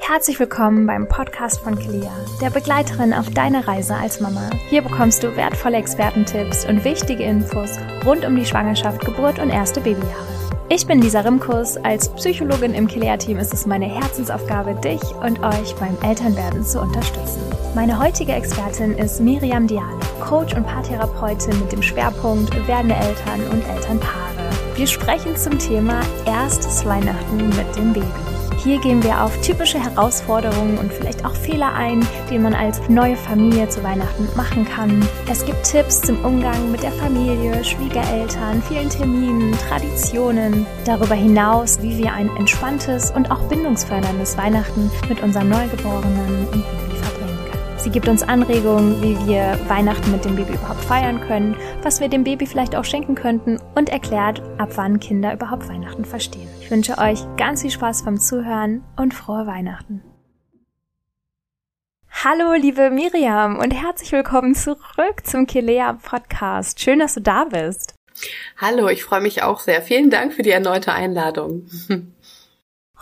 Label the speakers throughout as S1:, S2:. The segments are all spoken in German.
S1: Herzlich willkommen beim Podcast von Kelea, der Begleiterin auf deiner Reise als Mama. Hier bekommst du wertvolle Expertentipps und wichtige Infos rund um die Schwangerschaft, Geburt und erste Babyjahre. Ich bin Lisa Rimkus. Als Psychologin im Kelea-Team ist es meine Herzensaufgabe, dich und euch beim Elternwerden zu unterstützen. Meine heutige Expertin ist Miriam Diale, Coach und Paartherapeutin mit dem Schwerpunkt werdende Eltern und Elternpaare. Wir sprechen zum Thema erstes Weihnachten mit dem Baby. Hier gehen wir auf typische Herausforderungen und vielleicht auch Fehler ein, die man als neue Familie zu Weihnachten machen kann. Es gibt Tipps zum Umgang mit der Familie, Schwiegereltern, vielen Terminen, Traditionen. Darüber hinaus, wie wir ein entspanntes und auch bindungsförderndes Weihnachten mit unserem Neugeborenen und. Sie gibt uns Anregungen, wie wir Weihnachten mit dem Baby überhaupt feiern können, was wir dem Baby vielleicht auch schenken könnten und erklärt, ab wann Kinder überhaupt Weihnachten verstehen. Ich wünsche euch ganz viel Spaß beim Zuhören und frohe Weihnachten. Hallo, liebe Miriam und herzlich willkommen zurück zum Kilea Podcast. Schön, dass du da bist.
S2: Hallo, ich freue mich auch sehr. Vielen Dank für die erneute Einladung.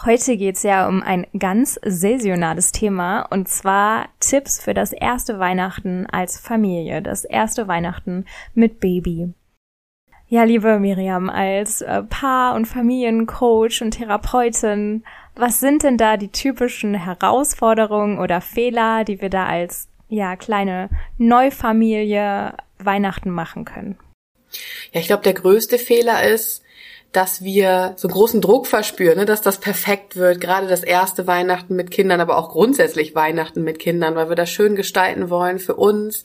S1: Heute geht's ja um ein ganz saisonales Thema und zwar Tipps für das erste Weihnachten als Familie, das erste Weihnachten mit Baby. Ja, liebe Miriam, als äh, Paar- und Familiencoach und Therapeutin, was sind denn da die typischen Herausforderungen oder Fehler, die wir da als ja kleine Neufamilie Weihnachten machen können?
S2: Ja, ich glaube, der größte Fehler ist, dass wir so großen Druck verspüren, ne, dass das perfekt wird, gerade das erste Weihnachten mit Kindern, aber auch grundsätzlich Weihnachten mit Kindern, weil wir das schön gestalten wollen für uns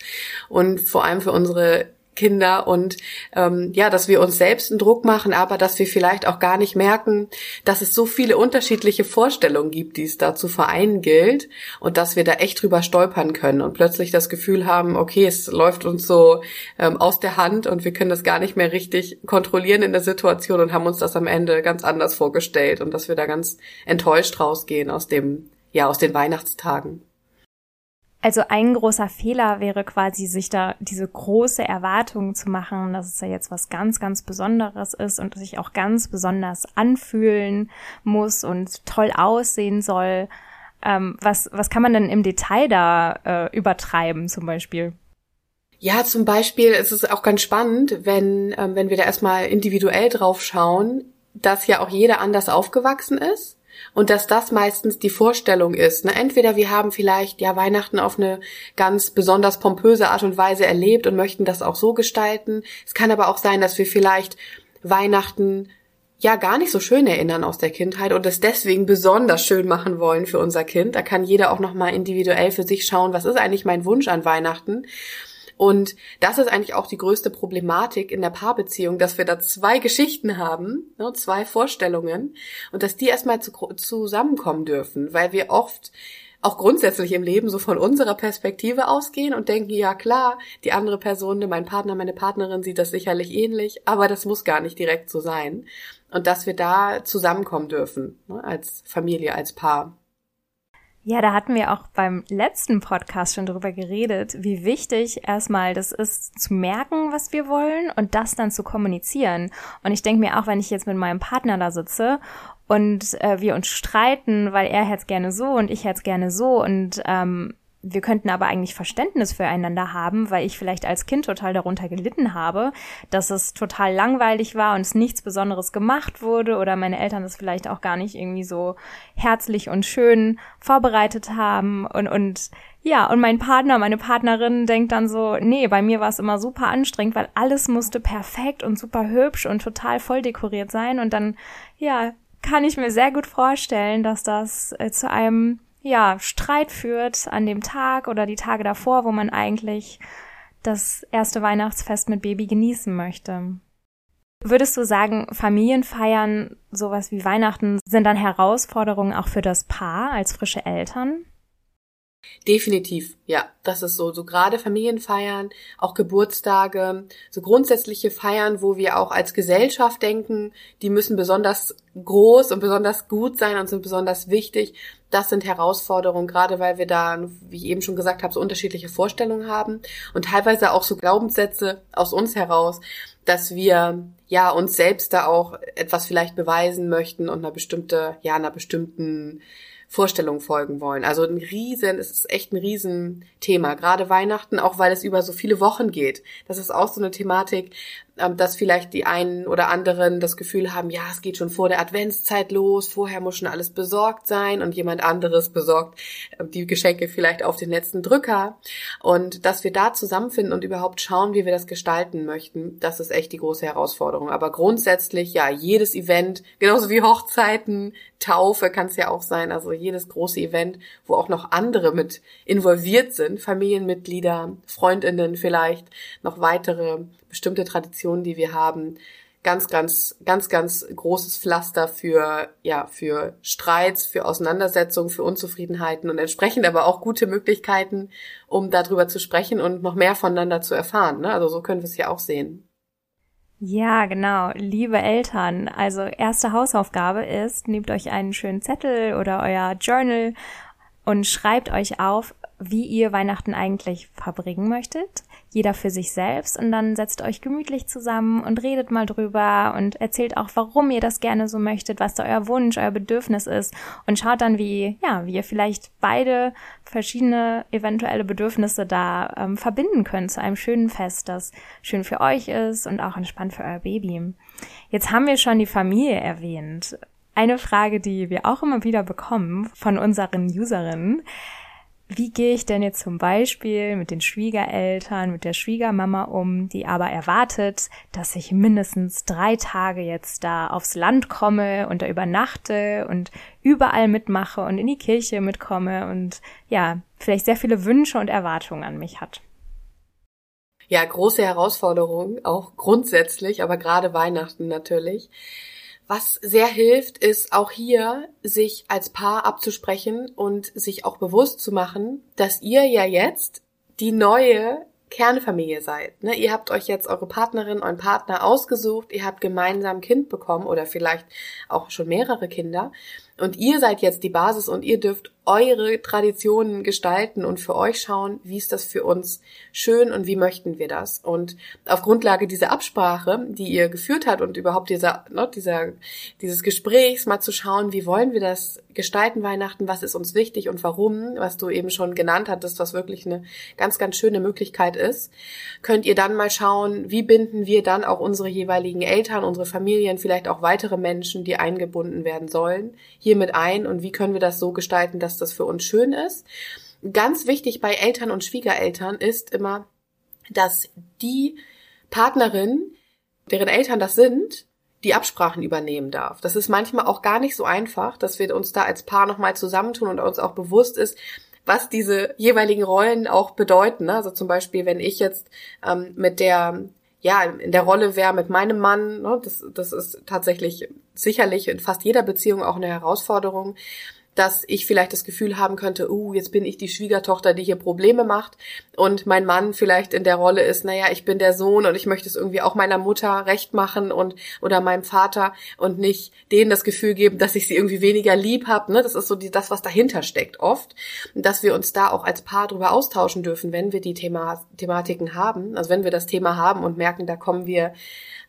S2: und vor allem für unsere Kinder und ähm, ja, dass wir uns selbst einen Druck machen, aber dass wir vielleicht auch gar nicht merken, dass es so viele unterschiedliche Vorstellungen gibt, die es da zu vereinen gilt und dass wir da echt drüber stolpern können und plötzlich das Gefühl haben, okay, es läuft uns so ähm, aus der Hand und wir können das gar nicht mehr richtig kontrollieren in der Situation und haben uns das am Ende ganz anders vorgestellt und dass wir da ganz enttäuscht rausgehen aus dem ja aus den Weihnachtstagen.
S1: Also ein großer Fehler wäre quasi, sich da diese große Erwartung zu machen, dass es ja jetzt was ganz, ganz Besonderes ist und sich auch ganz besonders anfühlen muss und toll aussehen soll. Ähm, was, was kann man denn im Detail da äh, übertreiben zum Beispiel?
S2: Ja, zum Beispiel ist es auch ganz spannend, wenn, ähm, wenn wir da erstmal individuell drauf schauen, dass ja auch jeder anders aufgewachsen ist und dass das meistens die Vorstellung ist. Ne? Entweder wir haben vielleicht ja Weihnachten auf eine ganz besonders pompöse Art und Weise erlebt und möchten das auch so gestalten. Es kann aber auch sein, dass wir vielleicht Weihnachten ja gar nicht so schön erinnern aus der Kindheit und es deswegen besonders schön machen wollen für unser Kind. Da kann jeder auch noch mal individuell für sich schauen, was ist eigentlich mein Wunsch an Weihnachten und das ist eigentlich auch die größte Problematik in der Paarbeziehung, dass wir da zwei Geschichten haben, ne, zwei Vorstellungen und dass die erstmal zu, zusammenkommen dürfen, weil wir oft auch grundsätzlich im Leben so von unserer Perspektive ausgehen und denken, ja klar, die andere Person, mein Partner, meine Partnerin sieht das sicherlich ähnlich, aber das muss gar nicht direkt so sein. Und dass wir da zusammenkommen dürfen, ne, als Familie, als Paar.
S1: Ja, da hatten wir auch beim letzten Podcast schon drüber geredet, wie wichtig erstmal das ist, zu merken, was wir wollen und das dann zu kommunizieren. Und ich denke mir auch, wenn ich jetzt mit meinem Partner da sitze und äh, wir uns streiten, weil er hätte gerne so und ich hätte gerne so und ähm, wir könnten aber eigentlich Verständnis füreinander haben, weil ich vielleicht als Kind total darunter gelitten habe, dass es total langweilig war und es nichts Besonderes gemacht wurde oder meine Eltern das vielleicht auch gar nicht irgendwie so herzlich und schön vorbereitet haben. Und, und ja, und mein Partner, meine Partnerin denkt dann so, nee, bei mir war es immer super anstrengend, weil alles musste perfekt und super hübsch und total voll dekoriert sein. Und dann, ja, kann ich mir sehr gut vorstellen, dass das äh, zu einem ja, Streit führt an dem Tag oder die Tage davor, wo man eigentlich das erste Weihnachtsfest mit Baby genießen möchte. Würdest du sagen, Familienfeiern, sowas wie Weihnachten, sind dann Herausforderungen auch für das Paar als frische Eltern?
S2: Definitiv, ja. Das ist so, so gerade Familienfeiern, auch Geburtstage, so grundsätzliche Feiern, wo wir auch als Gesellschaft denken, die müssen besonders groß und besonders gut sein und sind besonders wichtig. Das sind Herausforderungen, gerade weil wir da, wie ich eben schon gesagt habe, so unterschiedliche Vorstellungen haben und teilweise auch so Glaubenssätze aus uns heraus, dass wir ja uns selbst da auch etwas vielleicht beweisen möchten und einer bestimmte, ja, einer bestimmten Vorstellungen folgen wollen. Also ein riesen, es ist echt ein Riesenthema. Gerade Weihnachten, auch weil es über so viele Wochen geht. Das ist auch so eine Thematik, ähm, dass vielleicht die einen oder anderen das Gefühl haben, ja, es geht schon vor der Adventszeit los, vorher muss schon alles besorgt sein und jemand anderes besorgt ähm, die Geschenke vielleicht auf den letzten Drücker. Und dass wir da zusammenfinden und überhaupt schauen, wie wir das gestalten möchten, das ist echt die große Herausforderung. Aber grundsätzlich, ja, jedes Event, genauso wie Hochzeiten, Taufe kann es ja auch sein, also jedes große Event, wo auch noch andere mit involviert sind, Familienmitglieder, Freundinnen vielleicht, noch weitere bestimmte Traditionen, die wir haben, ganz, ganz, ganz, ganz großes Pflaster für, ja, für Streits, für Auseinandersetzungen, für Unzufriedenheiten und entsprechend aber auch gute Möglichkeiten, um darüber zu sprechen und noch mehr voneinander zu erfahren. Ne? Also so können wir es ja auch sehen.
S1: Ja, genau. Liebe Eltern, also erste Hausaufgabe ist, nehmt euch einen schönen Zettel oder euer Journal und schreibt euch auf, wie ihr Weihnachten eigentlich verbringen möchtet. Jeder für sich selbst und dann setzt euch gemütlich zusammen und redet mal drüber und erzählt auch, warum ihr das gerne so möchtet, was da euer Wunsch, euer Bedürfnis ist und schaut dann, wie, ja, wie ihr vielleicht beide verschiedene eventuelle Bedürfnisse da ähm, verbinden könnt zu einem schönen Fest, das schön für euch ist und auch entspannt für euer Baby. Jetzt haben wir schon die Familie erwähnt. Eine Frage, die wir auch immer wieder bekommen von unseren Userinnen, wie gehe ich denn jetzt zum Beispiel mit den Schwiegereltern, mit der Schwiegermama um, die aber erwartet, dass ich mindestens drei Tage jetzt da aufs Land komme und da übernachte und überall mitmache und in die Kirche mitkomme und ja, vielleicht sehr viele Wünsche und Erwartungen an mich hat.
S2: Ja, große Herausforderung, auch grundsätzlich, aber gerade Weihnachten natürlich. Was sehr hilft, ist auch hier, sich als Paar abzusprechen und sich auch bewusst zu machen, dass ihr ja jetzt die neue Kernfamilie seid. Ne? Ihr habt euch jetzt eure Partnerin, euren Partner ausgesucht, ihr habt gemeinsam ein Kind bekommen oder vielleicht auch schon mehrere Kinder. Und ihr seid jetzt die Basis und ihr dürft eure Traditionen gestalten und für euch schauen, wie ist das für uns schön und wie möchten wir das. Und auf Grundlage dieser Absprache, die ihr geführt habt und überhaupt dieser, ne, dieser, dieses Gesprächs mal zu schauen, wie wollen wir das gestalten Weihnachten, was ist uns wichtig und warum, was du eben schon genannt hattest, was wirklich eine ganz, ganz schöne Möglichkeit ist, könnt ihr dann mal schauen, wie binden wir dann auch unsere jeweiligen Eltern, unsere Familien, vielleicht auch weitere Menschen, die eingebunden werden sollen, hier mit ein und wie können wir das so gestalten, dass das für uns schön ist. Ganz wichtig bei Eltern und Schwiegereltern ist immer, dass die Partnerin, deren Eltern das sind, die Absprachen übernehmen darf. Das ist manchmal auch gar nicht so einfach, dass wir uns da als Paar nochmal zusammentun und uns auch bewusst ist, was diese jeweiligen Rollen auch bedeuten. Also zum Beispiel, wenn ich jetzt ähm, mit der ja, in der Rolle wäre mit meinem Mann, ne, das, das ist tatsächlich sicherlich in fast jeder Beziehung auch eine Herausforderung, dass ich vielleicht das Gefühl haben könnte, uh, jetzt bin ich die Schwiegertochter, die hier Probleme macht und mein Mann vielleicht in der Rolle ist, naja, ich bin der Sohn und ich möchte es irgendwie auch meiner Mutter recht machen und oder meinem Vater und nicht denen das Gefühl geben, dass ich sie irgendwie weniger lieb habe. Ne? Das ist so die, das, was dahinter steckt oft. Dass wir uns da auch als Paar drüber austauschen dürfen, wenn wir die Thema, Thematiken haben. Also wenn wir das Thema haben und merken, da kommen wir,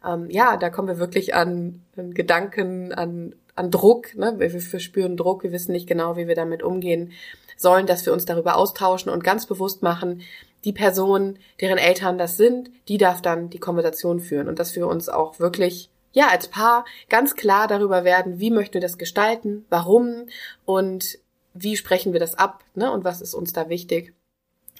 S2: ähm, ja, da kommen wir wirklich an, an Gedanken, an, an Druck. Ne? Wir, wir spüren Druck, wir wissen nicht genau, wie wir damit umgehen sollen, dass wir uns darüber austauschen und ganz bewusst machen, die Person, deren Eltern das sind, die darf dann die Konversation führen und dass wir uns auch wirklich ja, als Paar ganz klar darüber werden, wie möchten wir das gestalten, warum und wie sprechen wir das ab, ne, und was ist uns da wichtig.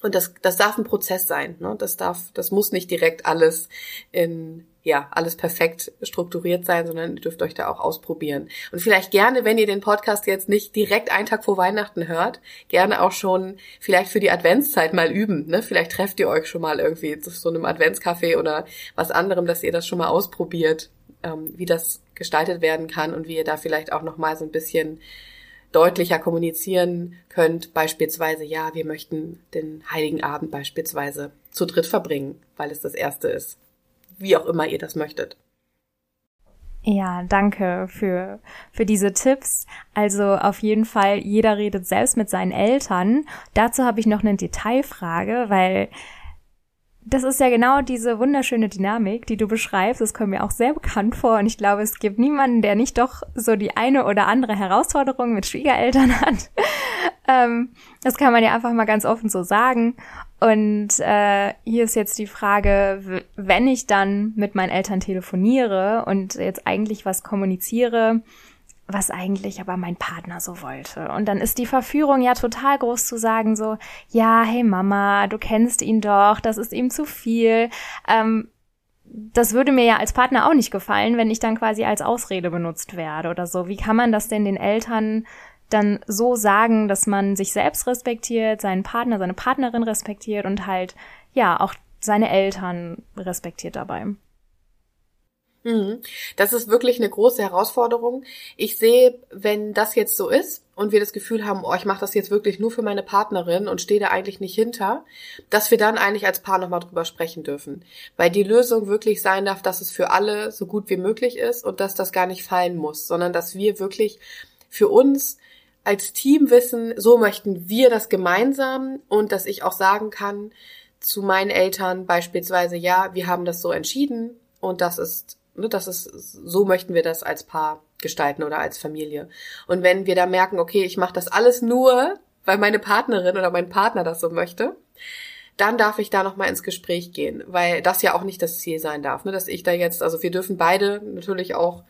S2: Und das, das darf ein Prozess sein, ne, das darf, das muss nicht direkt alles in ja, alles perfekt strukturiert sein, sondern ihr dürft euch da auch ausprobieren. Und vielleicht gerne, wenn ihr den Podcast jetzt nicht direkt einen Tag vor Weihnachten hört, gerne auch schon vielleicht für die Adventszeit mal üben. Ne? Vielleicht trefft ihr euch schon mal irgendwie zu so einem Adventscafé oder was anderem, dass ihr das schon mal ausprobiert, ähm, wie das gestaltet werden kann und wie ihr da vielleicht auch noch mal so ein bisschen deutlicher kommunizieren könnt. Beispielsweise, ja, wir möchten den Heiligen Abend beispielsweise zu dritt verbringen, weil es das erste ist wie auch immer ihr das möchtet.
S1: Ja, danke für, für diese Tipps. Also auf jeden Fall, jeder redet selbst mit seinen Eltern. Dazu habe ich noch eine Detailfrage, weil das ist ja genau diese wunderschöne Dynamik, die du beschreibst. Das kommt mir auch sehr bekannt vor. Und ich glaube, es gibt niemanden, der nicht doch so die eine oder andere Herausforderung mit Schwiegereltern hat. ähm, das kann man ja einfach mal ganz offen so sagen. Und äh, hier ist jetzt die Frage, wenn ich dann mit meinen Eltern telefoniere und jetzt eigentlich was kommuniziere, was eigentlich aber mein Partner so wollte. Und dann ist die Verführung ja total groß zu sagen so, ja, hey Mama, du kennst ihn doch, das ist ihm zu viel. Ähm, das würde mir ja als Partner auch nicht gefallen, wenn ich dann quasi als Ausrede benutzt werde oder so. Wie kann man das denn den Eltern dann so sagen, dass man sich selbst respektiert, seinen Partner, seine Partnerin respektiert und halt, ja, auch seine Eltern respektiert dabei.
S2: Mhm. Das ist wirklich eine große Herausforderung. Ich sehe, wenn das jetzt so ist und wir das Gefühl haben, oh, ich mache das jetzt wirklich nur für meine Partnerin und stehe da eigentlich nicht hinter, dass wir dann eigentlich als Paar nochmal drüber sprechen dürfen. Weil die Lösung wirklich sein darf, dass es für alle so gut wie möglich ist und dass das gar nicht fallen muss, sondern dass wir wirklich für uns als Team wissen, so möchten wir das gemeinsam und dass ich auch sagen kann zu meinen Eltern beispielsweise, ja, wir haben das so entschieden und das ist, ne, das ist, so möchten wir das als Paar gestalten oder als Familie. Und wenn wir da merken, okay, ich mache das alles nur, weil meine Partnerin oder mein Partner das so möchte, dann darf ich da nochmal ins Gespräch gehen, weil das ja auch nicht das Ziel sein darf, ne, dass ich da jetzt, also wir dürfen beide natürlich auch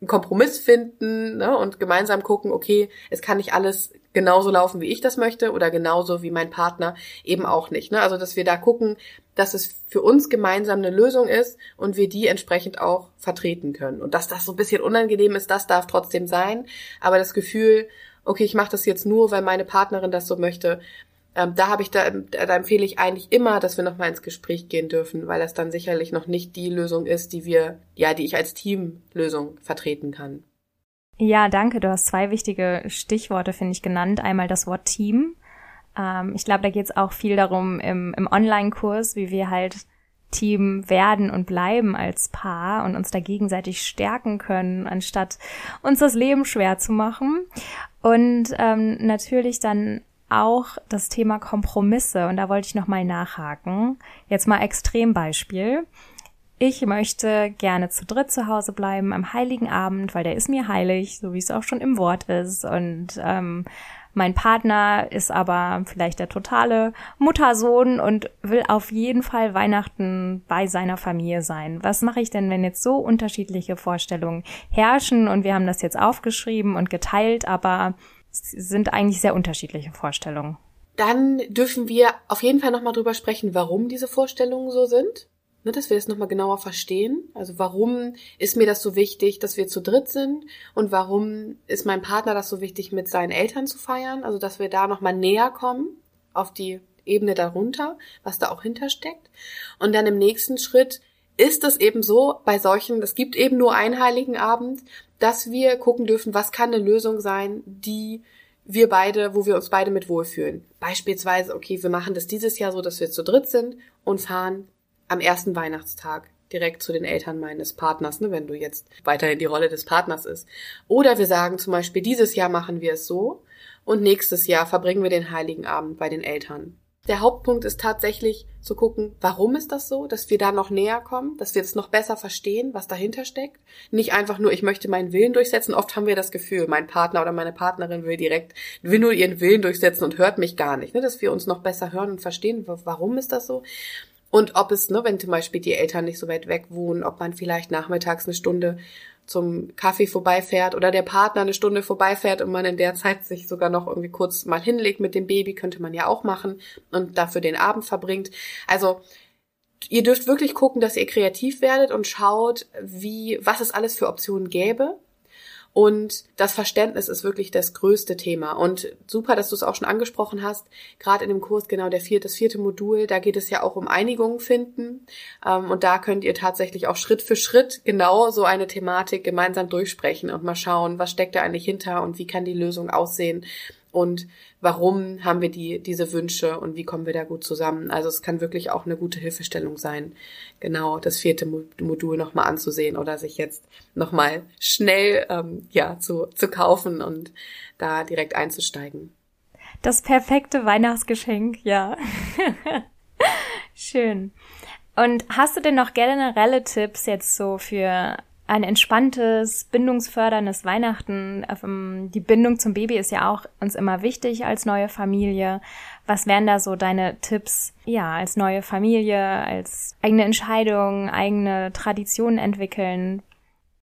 S2: einen Kompromiss finden ne, und gemeinsam gucken, okay, es kann nicht alles genauso laufen, wie ich das möchte oder genauso wie mein Partner eben auch nicht. Ne? Also dass wir da gucken, dass es für uns gemeinsam eine Lösung ist und wir die entsprechend auch vertreten können. Und dass das so ein bisschen unangenehm ist, das darf trotzdem sein. Aber das Gefühl, okay, ich mache das jetzt nur, weil meine Partnerin das so möchte, ähm, da habe ich da, da empfehle ich eigentlich immer, dass wir nochmal ins Gespräch gehen dürfen, weil das dann sicherlich noch nicht die Lösung ist, die wir, ja, die ich als Teamlösung vertreten kann.
S1: Ja, danke. Du hast zwei wichtige Stichworte, finde ich, genannt. Einmal das Wort Team. Ähm, ich glaube, da geht es auch viel darum im, im Online-Kurs, wie wir halt Team werden und bleiben als Paar und uns da gegenseitig stärken können, anstatt uns das Leben schwer zu machen. Und ähm, natürlich dann auch das Thema Kompromisse und da wollte ich nochmal nachhaken. Jetzt mal Extrembeispiel. Ich möchte gerne zu dritt zu Hause bleiben am Heiligen Abend, weil der ist mir heilig, so wie es auch schon im Wort ist. Und ähm, mein Partner ist aber vielleicht der totale Muttersohn und will auf jeden Fall Weihnachten bei seiner Familie sein. Was mache ich denn, wenn jetzt so unterschiedliche Vorstellungen herrschen und wir haben das jetzt aufgeschrieben und geteilt, aber sind eigentlich sehr unterschiedliche Vorstellungen.
S2: Dann dürfen wir auf jeden Fall nochmal drüber sprechen, warum diese Vorstellungen so sind. Ne, dass wir das nochmal genauer verstehen. Also warum ist mir das so wichtig, dass wir zu dritt sind? Und warum ist mein Partner das so wichtig, mit seinen Eltern zu feiern? Also dass wir da nochmal näher kommen auf die Ebene darunter, was da auch hintersteckt. Und dann im nächsten Schritt ist es eben so bei solchen, es gibt eben nur einen heiligen Abend, dass wir gucken dürfen, was kann eine Lösung sein, die wir beide, wo wir uns beide mit wohlfühlen. Beispielsweise, okay, wir machen das dieses Jahr so, dass wir zu dritt sind und fahren am ersten Weihnachtstag direkt zu den Eltern meines Partners, ne, wenn du jetzt weiterhin die Rolle des Partners ist. Oder wir sagen zum Beispiel, dieses Jahr machen wir es so und nächstes Jahr verbringen wir den Heiligen Abend bei den Eltern. Der Hauptpunkt ist tatsächlich zu gucken, warum ist das so, dass wir da noch näher kommen, dass wir es noch besser verstehen, was dahinter steckt. Nicht einfach nur, ich möchte meinen Willen durchsetzen. Oft haben wir das Gefühl, mein Partner oder meine Partnerin will direkt, will nur ihren Willen durchsetzen und hört mich gar nicht. Ne? Dass wir uns noch besser hören und verstehen, warum ist das so. Und ob es, ne, wenn zum Beispiel die Eltern nicht so weit weg wohnen, ob man vielleicht nachmittags eine Stunde zum Kaffee vorbeifährt oder der Partner eine Stunde vorbeifährt und man in der Zeit sich sogar noch irgendwie kurz mal hinlegt mit dem Baby, könnte man ja auch machen und dafür den Abend verbringt. Also ihr dürft wirklich gucken, dass ihr kreativ werdet und schaut, wie, was es alles für Optionen gäbe und das Verständnis ist wirklich das größte Thema. Und super, dass du es auch schon angesprochen hast. Gerade in dem Kurs, genau der vierte, das vierte Modul, da geht es ja auch um Einigung finden. Ähm, und da könnt ihr tatsächlich auch Schritt für Schritt genau so eine Thematik gemeinsam durchsprechen und mal schauen, was steckt da eigentlich hinter und wie kann die Lösung aussehen und warum haben wir die, diese Wünsche und wie kommen wir da gut zusammen. Also es kann wirklich auch eine gute Hilfestellung sein, genau das vierte Modul nochmal anzusehen oder sich jetzt nochmal schnell ähm, ja, zu, zu kaufen und da direkt einzusteigen.
S1: Das perfekte Weihnachtsgeschenk, ja. Schön. Und hast du denn noch generelle Tipps jetzt so für ein entspanntes, bindungsförderndes Weihnachten. Ähm, die Bindung zum Baby ist ja auch uns immer wichtig als neue Familie. Was wären da so deine Tipps, ja, als neue Familie, als eigene Entscheidung, eigene Traditionen entwickeln?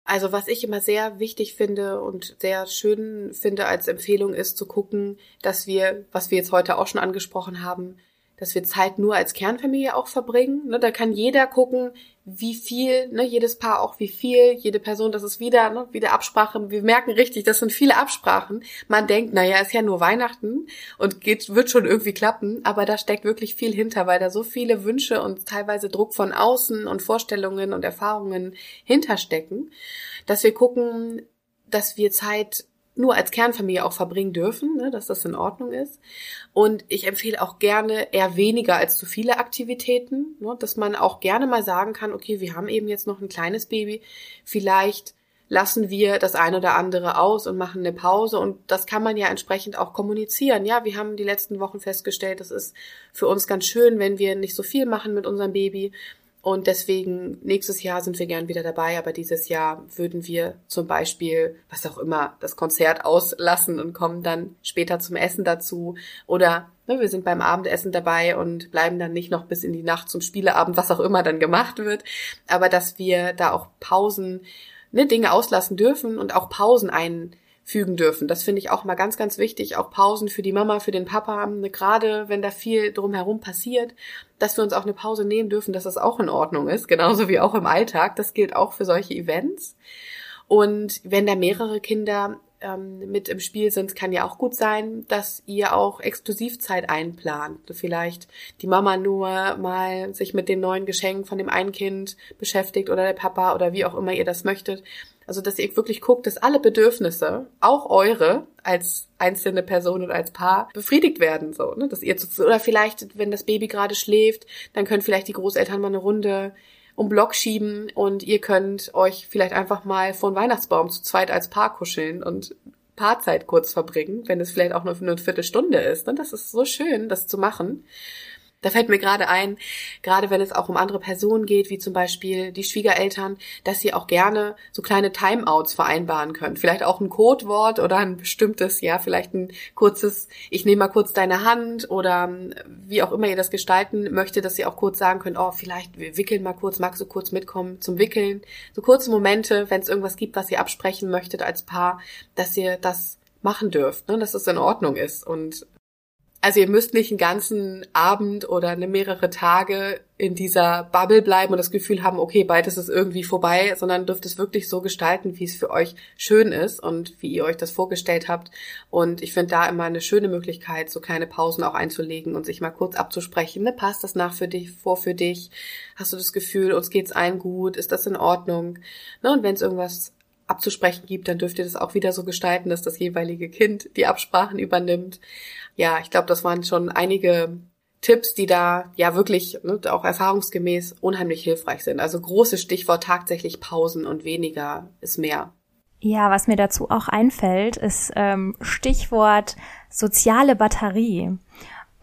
S2: Also was ich immer sehr wichtig finde und sehr schön finde als Empfehlung ist zu gucken, dass wir, was wir jetzt heute auch schon angesprochen haben, dass wir Zeit nur als Kernfamilie auch verbringen. Ne, da kann jeder gucken, wie viel, ne, jedes Paar auch wie viel, jede Person, das ist wieder, ne, wieder Absprache. Wir merken richtig, das sind viele Absprachen. Man denkt, naja, ist ja nur Weihnachten und geht, wird schon irgendwie klappen, aber da steckt wirklich viel hinter, weil da so viele Wünsche und teilweise Druck von außen und Vorstellungen und Erfahrungen hinterstecken, dass wir gucken, dass wir Zeit nur als Kernfamilie auch verbringen dürfen, ne, dass das in Ordnung ist. Und ich empfehle auch gerne eher weniger als zu viele Aktivitäten, ne, dass man auch gerne mal sagen kann, okay, wir haben eben jetzt noch ein kleines Baby, vielleicht lassen wir das eine oder andere aus und machen eine Pause und das kann man ja entsprechend auch kommunizieren. Ja, wir haben die letzten Wochen festgestellt, es ist für uns ganz schön, wenn wir nicht so viel machen mit unserem Baby und deswegen, nächstes Jahr sind wir gern wieder dabei, aber dieses Jahr würden wir zum Beispiel, was auch immer, das Konzert auslassen und kommen dann später zum Essen dazu. Oder ne, wir sind beim Abendessen dabei und bleiben dann nicht noch bis in die Nacht zum Spieleabend, was auch immer dann gemacht wird. Aber dass wir da auch Pausen, ne, Dinge auslassen dürfen und auch Pausen ein fügen dürfen. Das finde ich auch mal ganz, ganz wichtig. Auch Pausen für die Mama, für den Papa, ne, gerade wenn da viel drumherum passiert, dass wir uns auch eine Pause nehmen dürfen, dass das auch in Ordnung ist, genauso wie auch im Alltag. Das gilt auch für solche Events. Und wenn da mehrere Kinder ähm, mit im Spiel sind, kann ja auch gut sein, dass ihr auch Exklusivzeit einplant. Vielleicht die Mama nur mal sich mit dem neuen Geschenk von dem einen Kind beschäftigt oder der Papa oder wie auch immer ihr das möchtet also, dass ihr wirklich guckt, dass alle Bedürfnisse, auch eure, als einzelne Person oder als Paar, befriedigt werden, so, ne, dass ihr zu, oder vielleicht, wenn das Baby gerade schläft, dann können vielleicht die Großeltern mal eine Runde um Block schieben und ihr könnt euch vielleicht einfach mal vor den Weihnachtsbaum zu zweit als Paar kuscheln und Paarzeit kurz verbringen, wenn es vielleicht auch nur eine Viertelstunde ist. Ne? Das ist so schön, das zu machen. Da fällt mir gerade ein, gerade wenn es auch um andere Personen geht, wie zum Beispiel die Schwiegereltern, dass sie auch gerne so kleine Timeouts vereinbaren können. Vielleicht auch ein Codewort oder ein bestimmtes, ja, vielleicht ein kurzes, ich nehme mal kurz deine Hand oder ähm, wie auch immer ihr das gestalten möchte, dass sie auch kurz sagen können, oh, vielleicht wir wickeln mal kurz, magst du kurz mitkommen zum Wickeln? So kurze Momente, wenn es irgendwas gibt, was ihr absprechen möchtet als Paar, dass ihr das machen dürft, ne, dass es in Ordnung ist und also ihr müsst nicht einen ganzen Abend oder eine mehrere Tage in dieser Bubble bleiben und das Gefühl haben, okay, beides ist irgendwie vorbei, sondern dürft es wirklich so gestalten, wie es für euch schön ist und wie ihr euch das vorgestellt habt. Und ich finde da immer eine schöne Möglichkeit, so kleine Pausen auch einzulegen und sich mal kurz abzusprechen. Ne, passt das nach für dich, vor für dich? Hast du das Gefühl, uns geht's allen gut? Ist das in Ordnung? Ne, und wenn es irgendwas abzusprechen gibt, dann dürft ihr das auch wieder so gestalten, dass das jeweilige Kind die Absprachen übernimmt. Ja, ich glaube, das waren schon einige Tipps, die da ja wirklich ne, auch erfahrungsgemäß unheimlich hilfreich sind. Also großes Stichwort tatsächlich Pausen und weniger ist mehr.
S1: Ja, was mir dazu auch einfällt, ist ähm, Stichwort soziale Batterie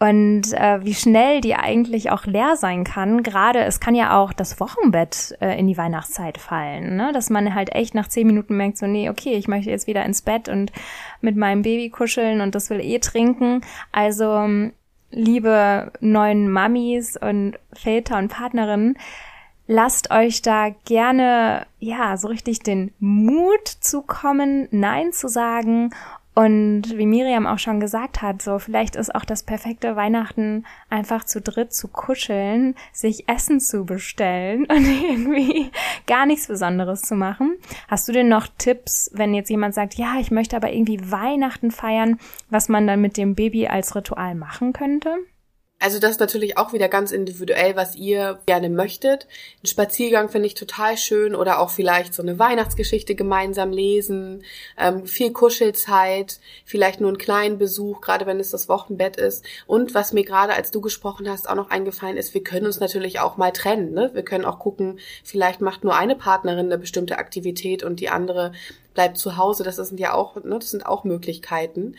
S1: und äh, wie schnell die eigentlich auch leer sein kann. Gerade es kann ja auch das Wochenbett äh, in die Weihnachtszeit fallen, ne? dass man halt echt nach zehn Minuten merkt, so nee, okay, ich möchte jetzt wieder ins Bett und mit meinem Baby kuscheln und das will eh trinken. Also liebe neuen Mamis und Väter und Partnerinnen, lasst euch da gerne, ja, so richtig den Mut zukommen, Nein zu sagen und wie Miriam auch schon gesagt hat, so vielleicht ist auch das perfekte Weihnachten einfach zu dritt zu kuscheln, sich Essen zu bestellen und irgendwie gar nichts Besonderes zu machen. Hast du denn noch Tipps, wenn jetzt jemand sagt, ja, ich möchte aber irgendwie Weihnachten feiern, was man dann mit dem Baby als Ritual machen könnte?
S2: Also das ist natürlich auch wieder ganz individuell, was ihr gerne möchtet. Ein Spaziergang finde ich total schön oder auch vielleicht so eine Weihnachtsgeschichte gemeinsam lesen, ähm, viel Kuschelzeit, vielleicht nur einen kleinen Besuch, gerade wenn es das Wochenbett ist. Und was mir gerade, als du gesprochen hast, auch noch eingefallen ist, wir können uns natürlich auch mal trennen. Ne? Wir können auch gucken, vielleicht macht nur eine Partnerin eine bestimmte Aktivität und die andere bleibt zu Hause. Das sind ja auch, ne, das sind auch Möglichkeiten.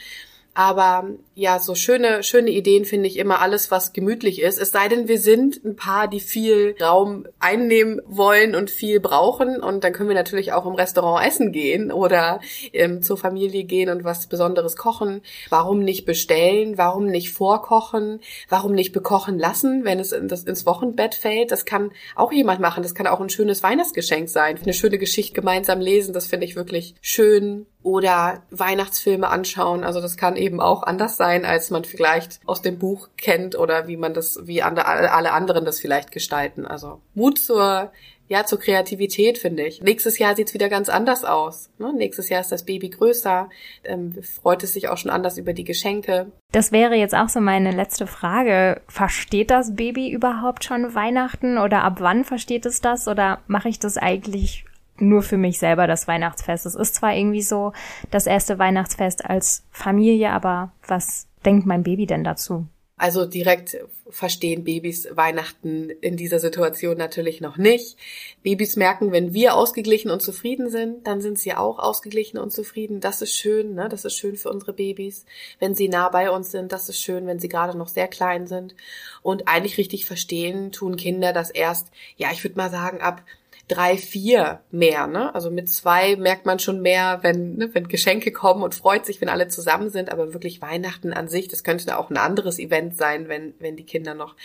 S2: Aber ja, so schöne, schöne Ideen finde ich immer alles, was gemütlich ist. Es sei denn, wir sind ein paar, die viel Raum einnehmen wollen und viel brauchen. Und dann können wir natürlich auch im Restaurant essen gehen oder ähm, zur Familie gehen und was Besonderes kochen. Warum nicht bestellen? Warum nicht vorkochen? Warum nicht bekochen lassen, wenn es in das, ins Wochenbett fällt? Das kann auch jemand machen. Das kann auch ein schönes Weihnachtsgeschenk sein. Eine schöne Geschichte gemeinsam lesen. Das finde ich wirklich schön oder Weihnachtsfilme anschauen. Also das kann eben auch anders sein, als man vielleicht aus dem Buch kennt oder wie man das, wie alle anderen das vielleicht gestalten. Also Mut zur ja, zur Kreativität, finde ich. Nächstes Jahr sieht's wieder ganz anders aus. Ne? Nächstes Jahr ist das Baby größer, ähm, freut es sich auch schon anders über die Geschenke.
S1: Das wäre jetzt auch so meine letzte Frage. Versteht das Baby überhaupt schon Weihnachten oder ab wann versteht es das oder mache ich das eigentlich nur für mich selber das Weihnachtsfest. Es ist zwar irgendwie so das erste Weihnachtsfest als Familie, aber was denkt mein Baby denn dazu?
S2: Also direkt verstehen Babys Weihnachten in dieser Situation natürlich noch nicht. Babys merken, wenn wir ausgeglichen und zufrieden sind, dann sind sie auch ausgeglichen und zufrieden. Das ist schön, ne? Das ist schön für unsere Babys. Wenn sie nah bei uns sind, das ist schön, wenn sie gerade noch sehr klein sind. Und eigentlich richtig verstehen tun Kinder das erst, ja, ich würde mal sagen, ab drei, vier mehr. Ne? Also mit zwei merkt man schon mehr, wenn, ne, wenn Geschenke kommen und freut sich, wenn alle zusammen sind. Aber wirklich Weihnachten an sich, das könnte auch ein anderes Event sein, wenn, wenn die Kinder noch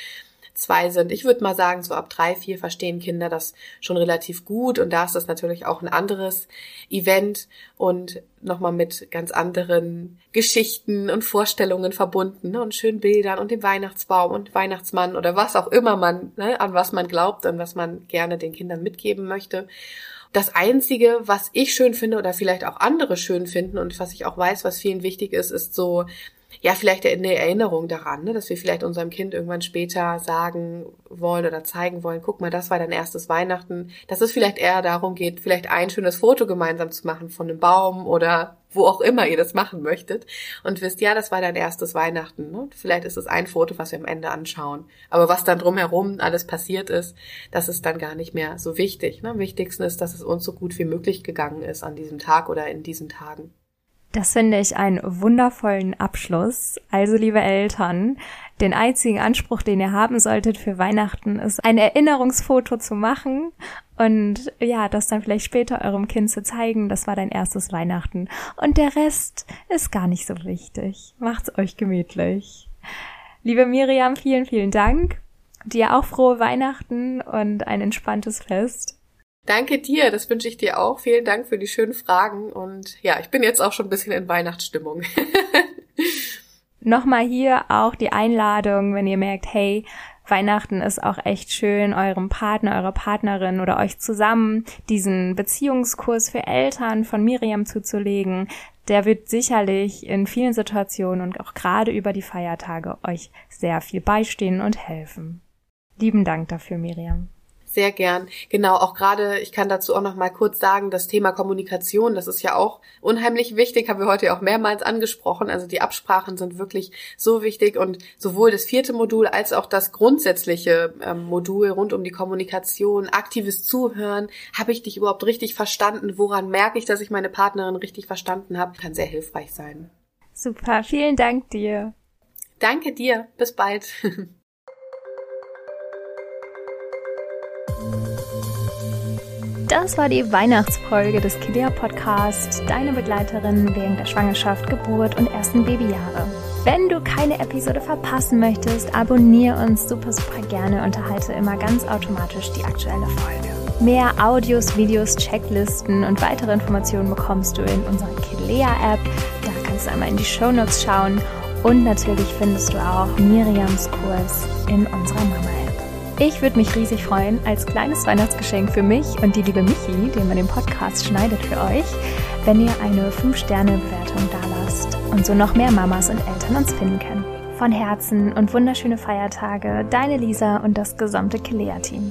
S2: zwei sind. Ich würde mal sagen, so ab drei, vier verstehen Kinder das schon relativ gut und da ist das natürlich auch ein anderes Event und nochmal mit ganz anderen Geschichten und Vorstellungen verbunden ne? und schönen Bildern und dem Weihnachtsbaum und Weihnachtsmann oder was auch immer man, ne, an was man glaubt und was man gerne den Kindern mitgeben möchte. Das Einzige, was ich schön finde oder vielleicht auch andere schön finden und was ich auch weiß, was vielen wichtig ist, ist so ja, vielleicht eine Erinnerung daran, ne, dass wir vielleicht unserem Kind irgendwann später sagen wollen oder zeigen wollen, guck mal, das war dein erstes Weihnachten, dass es vielleicht eher darum geht, vielleicht ein schönes Foto gemeinsam zu machen von einem Baum oder wo auch immer ihr das machen möchtet und wisst, ja, das war dein erstes Weihnachten. Ne? Vielleicht ist es ein Foto, was wir am Ende anschauen. Aber was dann drumherum alles passiert ist, das ist dann gar nicht mehr so wichtig. Ne? Am wichtigsten ist, dass es uns so gut wie möglich gegangen ist an diesem Tag oder in diesen Tagen.
S1: Das finde ich einen wundervollen Abschluss. Also, liebe Eltern, den einzigen Anspruch, den ihr haben solltet für Weihnachten, ist ein Erinnerungsfoto zu machen und ja, das dann vielleicht später eurem Kind zu zeigen, das war dein erstes Weihnachten. Und der Rest ist gar nicht so wichtig. Macht's euch gemütlich. Liebe Miriam, vielen, vielen Dank. Dir auch frohe Weihnachten und ein entspanntes Fest.
S2: Danke dir, das wünsche ich dir auch. Vielen Dank für die schönen Fragen und ja, ich bin jetzt auch schon ein bisschen in Weihnachtsstimmung.
S1: Nochmal hier auch die Einladung, wenn ihr merkt, hey, Weihnachten ist auch echt schön, eurem Partner, eurer Partnerin oder euch zusammen diesen Beziehungskurs für Eltern von Miriam zuzulegen. Der wird sicherlich in vielen Situationen und auch gerade über die Feiertage euch sehr viel beistehen und helfen. Lieben Dank dafür, Miriam.
S2: Sehr gern. Genau, auch gerade, ich kann dazu auch noch mal kurz sagen, das Thema Kommunikation, das ist ja auch unheimlich wichtig, haben wir heute auch mehrmals angesprochen. Also die Absprachen sind wirklich so wichtig und sowohl das vierte Modul als auch das grundsätzliche ähm, Modul rund um die Kommunikation, aktives Zuhören, habe ich dich überhaupt richtig verstanden? Woran merke ich, dass ich meine Partnerin richtig verstanden habe? Kann sehr hilfreich sein.
S1: Super, vielen Dank dir.
S2: Danke dir, bis bald.
S1: Das war die Weihnachtsfolge des Kidea Podcast, deine Begleiterin während der Schwangerschaft, Geburt und ersten Babyjahre. Wenn du keine Episode verpassen möchtest, abonniere uns super, super gerne und erhalte immer ganz automatisch die aktuelle Folge. Mehr Audios, Videos, Checklisten und weitere Informationen bekommst du in unserer Kidea App. Da kannst du einmal in die Show Notes schauen und natürlich findest du auch Miriams Kurs in unserer Mama-App. Ich würde mich riesig freuen, als kleines Weihnachtsgeschenk für mich und die liebe Michi, den man den Podcast schneidet für euch, wenn ihr eine 5-Sterne-Bewertung dalasst und so noch mehr Mamas und Eltern uns finden können. Von Herzen und wunderschöne Feiertage, deine Lisa und das gesamte Kilea-Team.